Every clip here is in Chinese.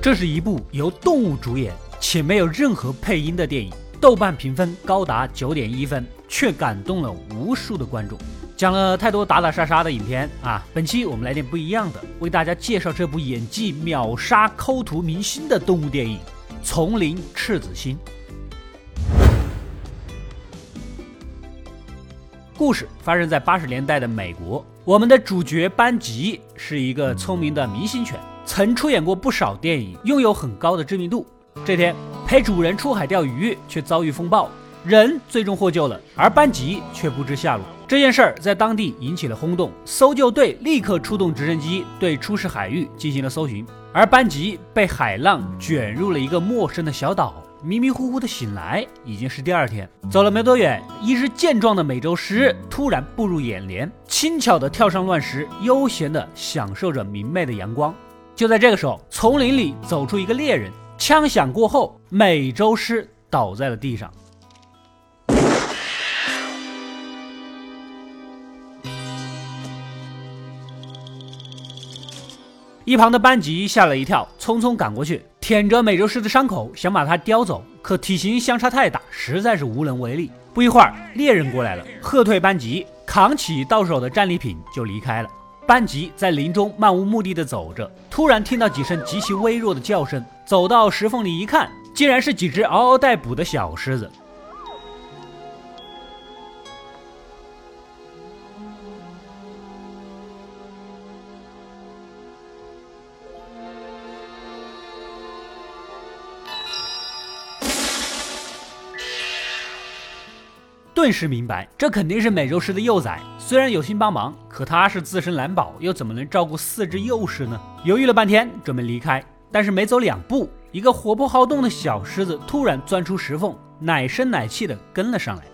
这是一部由动物主演且没有任何配音的电影，豆瓣评分高达九点一分，却感动了无数的观众。讲了太多打打杀杀的影片啊，本期我们来点不一样的，为大家介绍这部演技秒杀抠图明星的动物电影《丛林赤子心》。故事发生在八十年代的美国，我们的主角班吉是一个聪明的明星犬。曾出演过不少电影，拥有很高的知名度。这天陪主人出海钓鱼，却遭遇风暴，人最终获救了，而班吉却不知下落。这件事儿在当地引起了轰动，搜救队立刻出动直升机对出事海域进行了搜寻。而班吉被海浪卷入了一个陌生的小岛，迷迷糊糊的醒来，已经是第二天。走了没多远，一只健壮的美洲狮突然步入眼帘，轻巧地跳上乱石，悠闲地享受着明媚的阳光。就在这个时候，丛林里走出一个猎人，枪响过后，美洲狮倒在了地上。一旁的班吉吓了一跳，匆匆赶过去，舔着美洲狮的伤口，想把它叼走，可体型相差太大，实在是无能为力。不一会儿，猎人过来了，喝退班吉，扛起到手的战利品就离开了。班吉在林中漫无目的的走着，突然听到几声极其微弱的叫声，走到石缝里一看，竟然是几只嗷嗷待哺的小狮子。顿时明白，这肯定是美洲狮的幼崽。虽然有心帮忙，可他是自身难保，又怎么能照顾四只幼狮呢？犹豫了半天，准备离开，但是没走两步，一个活泼好动的小狮子突然钻出石缝，奶声奶气的跟了上来。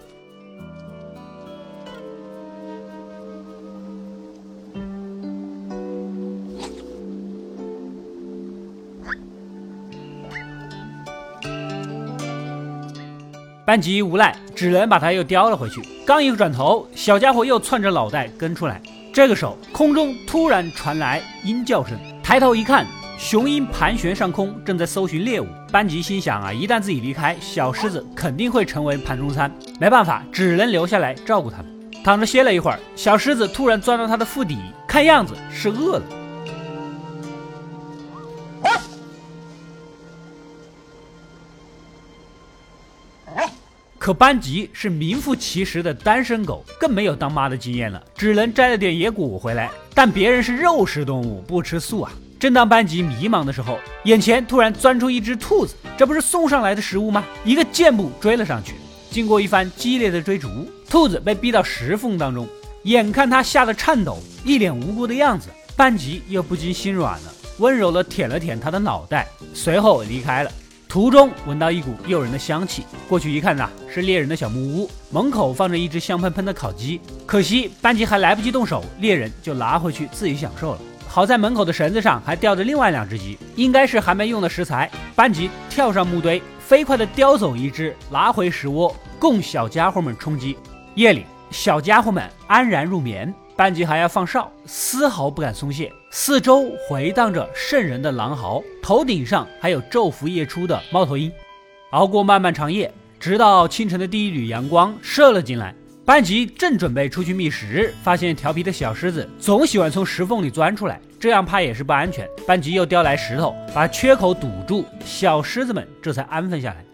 班吉无奈，只能把他又叼了回去。刚一个转头，小家伙又窜着脑袋跟出来。这个时候，空中突然传来鹰叫声，抬头一看，雄鹰盘旋上空，正在搜寻猎物。班吉心想啊，一旦自己离开，小狮子肯定会成为盘中餐。没办法，只能留下来照顾他们。躺着歇了一会儿，小狮子突然钻到他的腹底，看样子是饿了。可班吉是名副其实的单身狗，更没有当妈的经验了，只能摘了点野果回来。但别人是肉食动物，不吃素啊。正当班吉迷茫的时候，眼前突然钻出一只兔子，这不是送上来的食物吗？一个箭步追了上去。经过一番激烈的追逐，兔子被逼到石缝当中，眼看它吓得颤抖，一脸无辜的样子，班吉又不禁心软了，温柔地舔了舔它的脑袋，随后离开了。途中闻到一股诱人的香气，过去一看呐，是猎人的小木屋，门口放着一只香喷喷的烤鸡。可惜班吉还来不及动手，猎人就拿回去自己享受了。好在门口的绳子上还吊着另外两只鸡，应该是还没用的食材。班吉跳上木堆，飞快地叼走一只，拿回食窝，供小家伙们充饥。夜里，小家伙们安然入眠。班吉还要放哨，丝毫不敢松懈。四周回荡着瘆人的狼嚎，头顶上还有昼伏夜出的猫头鹰。熬过漫漫长夜，直到清晨的第一缕阳光射了进来，班吉正准备出去觅食，发现调皮的小狮子总喜欢从石缝里钻出来，这样怕也是不安全。班吉又叼来石头，把缺口堵住，小狮子们这才安分下来。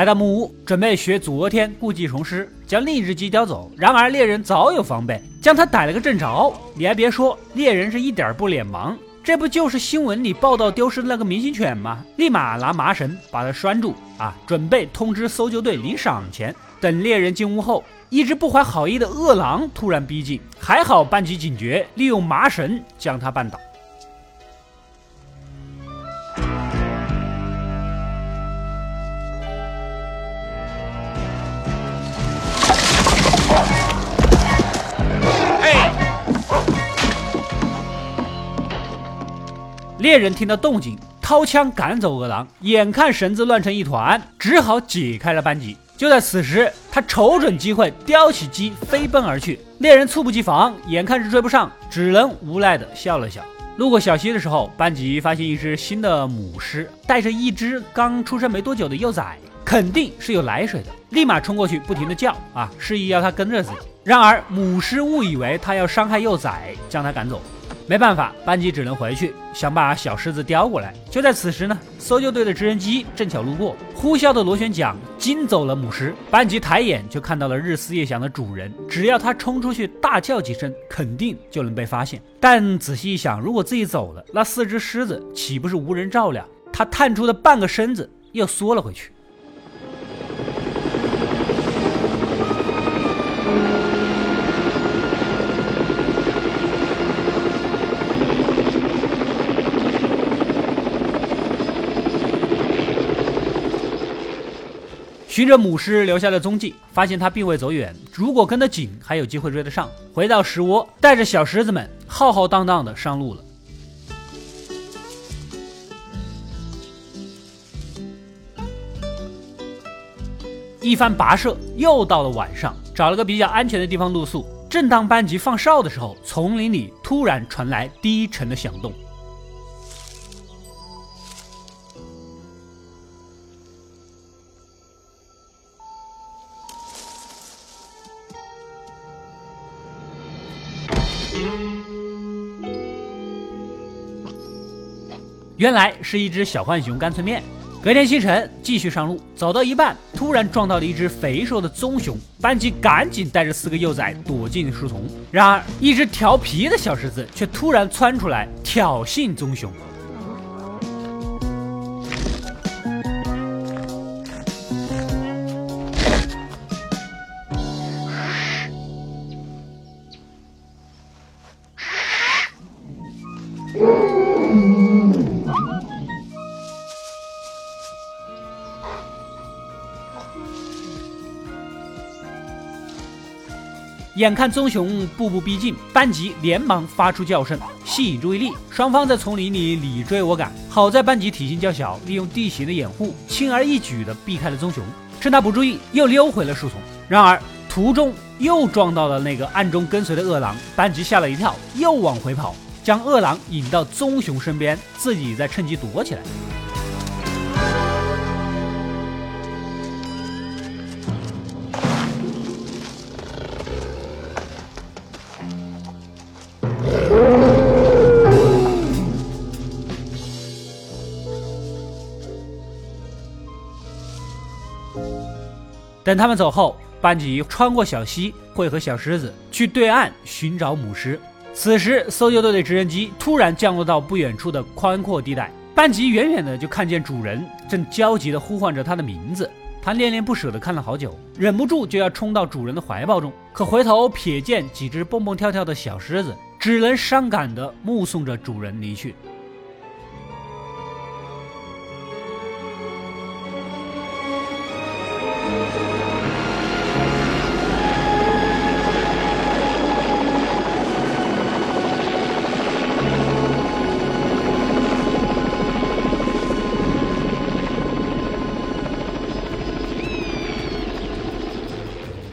来到木屋，准备学昨天故技重施，将另一只鸡叼走。然而猎人早有防备，将他逮了个正着。你还别说，猎人是一点不脸盲，这不就是新闻里报道丢失的那个明星犬吗？立马拿麻绳把它拴住啊，准备通知搜救队领赏钱。等猎人进屋后，一只不怀好意的饿狼突然逼近，还好班级警觉，利用麻绳将他绊倒。猎人听到动静，掏枪赶走恶狼，眼看绳子乱成一团，只好解开了扳机。就在此时，他瞅准机会，叼起鸡飞奔而去。猎人猝不及防，眼看是追不上，只能无奈的笑了笑。路过小溪的时候，班吉发现一只新的母狮带着一只刚出生没多久的幼崽，肯定是有奶水的，立马冲过去，不停的叫啊，示意要它跟着自己。然而母狮误以为他要伤害幼崽，将他赶走。没办法，班吉只能回去，想把小狮子叼过来。就在此时呢，搜救队的直升机正巧路过，呼啸的螺旋桨惊走了母狮。班吉抬眼就看到了日思夜想的主人，只要他冲出去大叫几声，肯定就能被发现。但仔细一想，如果自己走了，那四只狮子岂不是无人照料？他探出的半个身子又缩了回去。循着母狮留下的踪迹，发现它并未走远。如果跟得紧，还有机会追得上。回到石窝，带着小狮子们浩浩荡荡的上路了。一番跋涉，又到了晚上，找了个比较安全的地方露宿。正当班级放哨的时候，丛林里突然传来低沉的响动。原来是一只小浣熊干脆面。隔天清晨，继续上路，走到一半，突然撞到了一只肥硕的棕熊。班吉赶紧带着四个幼崽躲进树丛。然而，一只调皮的小狮子却突然窜出来挑衅棕熊。眼看棕熊步步逼近，班吉连忙发出叫声，吸引注意力。双方在丛林里你追我赶，好在班吉体型较小，利用地形的掩护，轻而易举地避开了棕熊。趁他不注意，又溜回了树丛。然而途中又撞到了那个暗中跟随的恶狼，班吉吓了一跳，又往回跑，将恶狼引到棕熊身边，自己再趁机躲起来。等他们走后，班吉穿过小溪，会合小狮子，去对岸寻找母狮。此时，搜救队的直升机突然降落到不远处的宽阔地带。班吉远远的就看见主人正焦急地呼唤着他的名字，他恋恋不舍地看了好久，忍不住就要冲到主人的怀抱中，可回头瞥见几只蹦蹦跳跳的小狮子，只能伤感地目送着主人离去。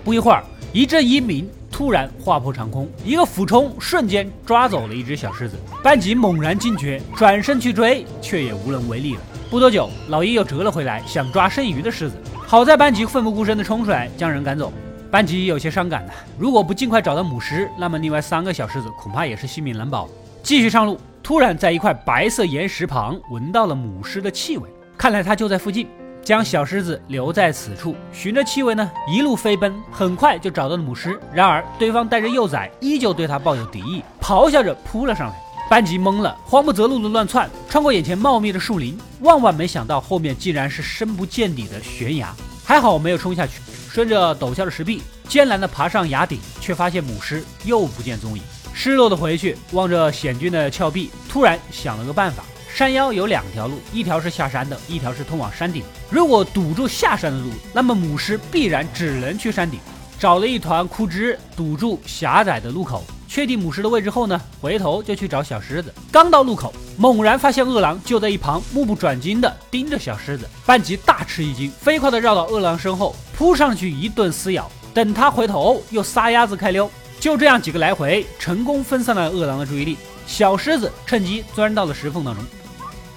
不一会儿，一阵阴鸣突然划破长空，一个俯冲瞬间抓走了一只小狮子。班吉猛然惊觉，转身去追，却也无能为力了。不多久，老鹰又折了回来，想抓剩余的狮子。好在班吉奋不顾身地冲出来，将人赶走。班吉有些伤感呐，如果不尽快找到母狮，那么另外三个小狮子恐怕也是性命难保。继续上路，突然在一块白色岩石旁闻到了母狮的气味，看来它就在附近。将小狮子留在此处，循着气味呢，一路飞奔，很快就找到了母狮。然而对方带着幼崽，依旧对他抱有敌意，咆哮着扑了上来。班吉懵了，慌不择路的乱窜，穿过眼前茂密的树林，万万没想到后面竟然是深不见底的悬崖。还好没有冲下去，顺着陡峭的石壁，艰难的爬上崖顶，却发现母狮又不见踪影。失落的回去，望着险峻的峭壁，突然想了个办法。山腰有两条路，一条是下山的，一条是通往山顶。如果堵住下山的路，那么母狮必然只能去山顶。找了一团枯枝堵住狭窄的路口，确定母狮的位置后呢，回头就去找小狮子。刚到路口，猛然发现饿狼就在一旁，目不转睛地盯着小狮子。班吉大吃一惊，飞快地绕到饿狼身后，扑上去一顿撕咬。等他回头，又撒丫子开溜。就这样几个来回，成功分散了饿狼的注意力。小狮子趁机钻到了石缝当中。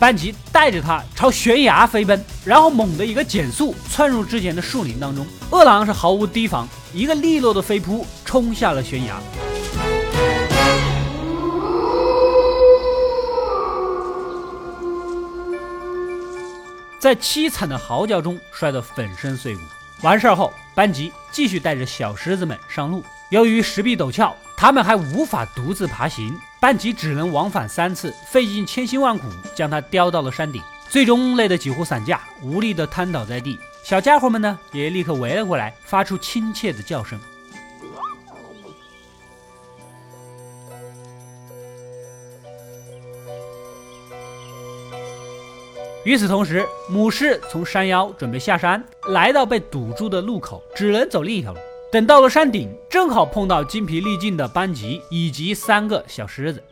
班吉带着他朝悬崖飞奔，然后猛地一个减速，窜入之前的树林当中。饿狼是毫无提防，一个利落的飞扑，冲下了悬崖，在凄惨的嚎叫中摔得粉身碎骨。完事儿后，班吉继续带着小狮子们上路。由于石壁陡峭，他们还无法独自爬行。班吉只能往返三次，费尽千辛万苦将它叼到了山顶，最终累得几乎散架，无力的瘫倒在地。小家伙们呢，也立刻围了过来，发出亲切的叫声。与此同时，母狮从山腰准备下山，来到被堵住的路口，只能走另一条路。等到了山顶，正好碰到精疲力尽的班吉以及三个小狮子。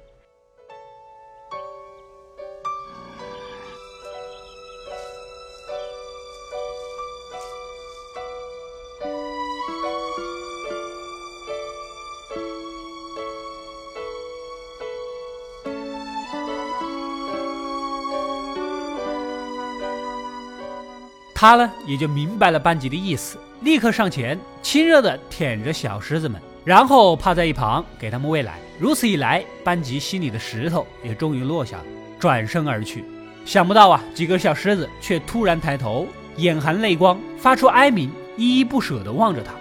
他呢，也就明白了班吉的意思。立刻上前，亲热地舔着小狮子们，然后趴在一旁给他们喂奶。如此一来，班级心里的石头也终于落下，转身而去。想不到啊，几个小狮子却突然抬头，眼含泪光，发出哀鸣，依依不舍地望着他。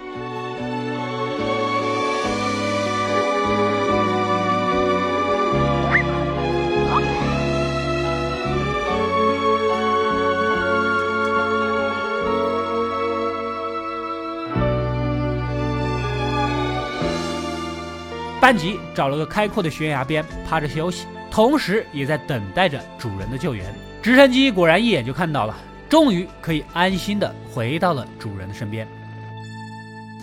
班吉找了个开阔的悬崖边趴着休息，同时也在等待着主人的救援。直升机果然一眼就看到了，终于可以安心的回到了主人的身边。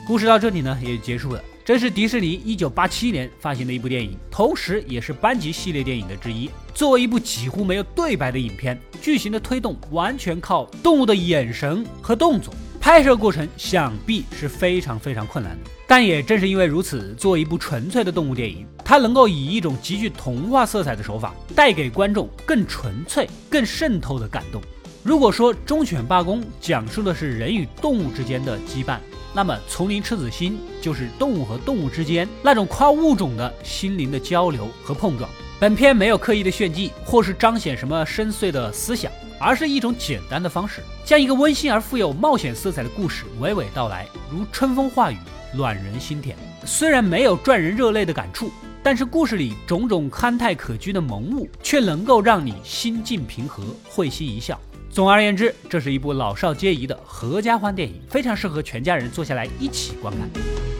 故事到这里呢也就结束了。这是迪士尼一九八七年发行的一部电影，同时也是班吉系列电影的之一。作为一部几乎没有对白的影片，剧情的推动完全靠动物的眼神和动作。拍摄过程想必是非常非常困难的，但也正是因为如此，作为一部纯粹的动物电影，它能够以一种极具童话色彩的手法，带给观众更纯粹、更渗透的感动。如果说《忠犬八公》讲述的是人与动物之间的羁绊，那么《丛林赤子心》就是动物和动物之间那种跨物种的心灵的交流和碰撞。本片没有刻意的炫技，或是彰显什么深邃的思想。而是一种简单的方式，将一个温馨而富有冒险色彩的故事娓娓道来，如春风化雨，暖人心田。虽然没有赚人热泪的感触，但是故事里种种憨态可掬的萌物，却能够让你心境平和，会心一笑。总而言之，这是一部老少皆宜的合家欢电影，非常适合全家人坐下来一起观看。